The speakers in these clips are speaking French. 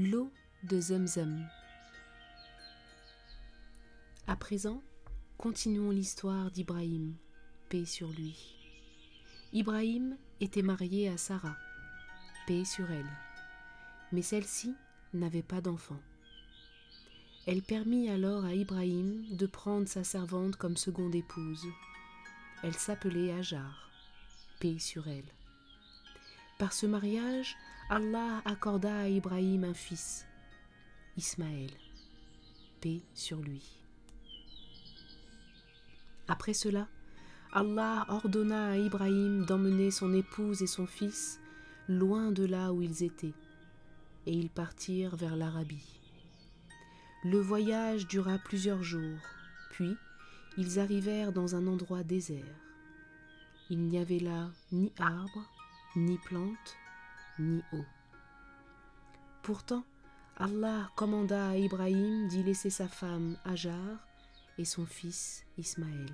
L'eau de Zemzem. À présent, continuons l'histoire d'Ibrahim, paix sur lui. Ibrahim était marié à Sarah, paix sur elle, mais celle-ci n'avait pas d'enfant. Elle permit alors à Ibrahim de prendre sa servante comme seconde épouse. Elle s'appelait Ajar, paix sur elle. Par ce mariage, Allah accorda à Ibrahim un fils, Ismaël, paix sur lui. Après cela, Allah ordonna à Ibrahim d'emmener son épouse et son fils loin de là où ils étaient, et ils partirent vers l'Arabie. Le voyage dura plusieurs jours, puis ils arrivèrent dans un endroit désert. Il n'y avait là ni arbre, ni plante, ni eau. Pourtant, Allah commanda à Ibrahim d'y laisser sa femme Hajar et son fils Ismaël.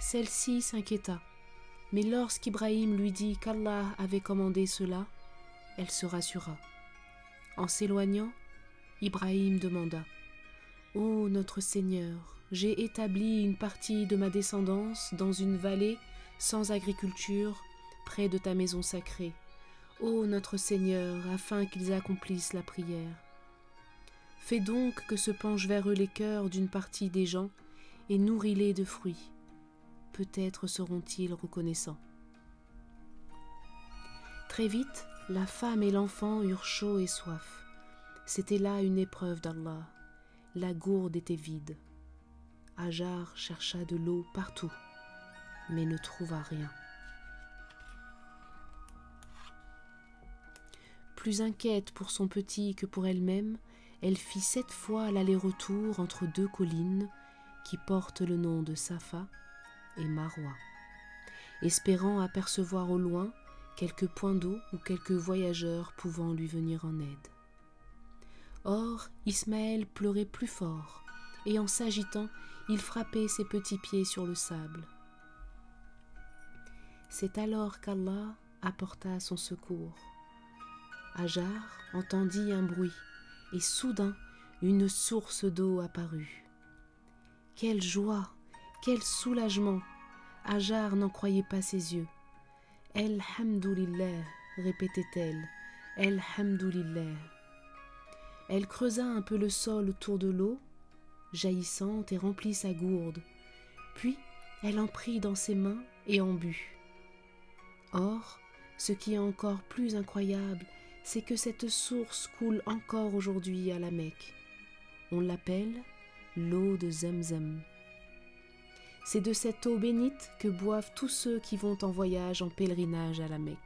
Celle-ci s'inquiéta, mais lorsqu'Ibrahim lui dit qu'Allah avait commandé cela, elle se rassura. En s'éloignant, Ibrahim demanda Ô notre Seigneur, j'ai établi une partie de ma descendance dans une vallée sans agriculture, près de ta maison sacrée. Ô notre Seigneur, afin qu'ils accomplissent la prière. Fais donc que se penchent vers eux les cœurs d'une partie des gens, et nourris-les de fruits. Peut-être seront-ils reconnaissants. Très vite, la femme et l'enfant eurent chaud et soif. C'était là une épreuve d'Allah. La gourde était vide. Hajar chercha de l'eau partout, mais ne trouva rien. Plus inquiète pour son petit que pour elle-même, elle fit sept fois l'aller-retour entre deux collines qui portent le nom de Safa et Marwa, espérant apercevoir au loin quelques points d'eau ou quelques voyageurs pouvant lui venir en aide. Or, Ismaël pleurait plus fort, et en s'agitant, il frappait ses petits pieds sur le sable. C'est alors qu'Allah apporta son secours. Hajar entendit un bruit, et soudain une source d'eau apparut. Quelle joie, quel soulagement Hajar n'en croyait pas ses yeux. Elhamdoulillah, répétait-elle, Elhamdoulillah. Elle creusa un peu le sol autour de l'eau, jaillissante, et remplit sa gourde. Puis elle en prit dans ses mains et en but. Or, ce qui est encore plus incroyable, c'est que cette source coule encore aujourd'hui à la Mecque. On l'appelle l'eau de Zemzem. C'est de cette eau bénite que boivent tous ceux qui vont en voyage en pèlerinage à la Mecque.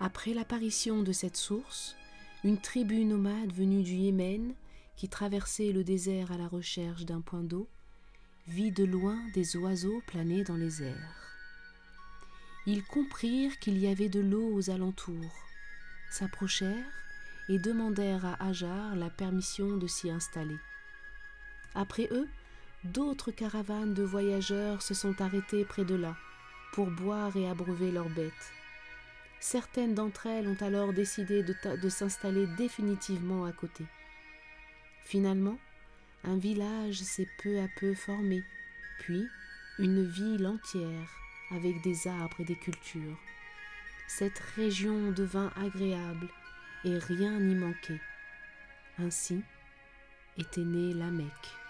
Après l'apparition de cette source, une tribu nomade venue du Yémen, qui traversait le désert à la recherche d'un point d'eau, vit de loin des oiseaux planer dans les airs. Ils comprirent qu'il y avait de l'eau aux alentours, s'approchèrent et demandèrent à Hajar la permission de s'y installer. Après eux, d'autres caravanes de voyageurs se sont arrêtées près de là pour boire et abreuver leurs bêtes. Certaines d'entre elles ont alors décidé de, s'installer définitivement à côté. Finalement, un village s'est peu à peu formé, puis une ville entière avec des arbres et des cultures. Cette région devint agréable et rien n'y manquait. Ainsi était née la Mecque.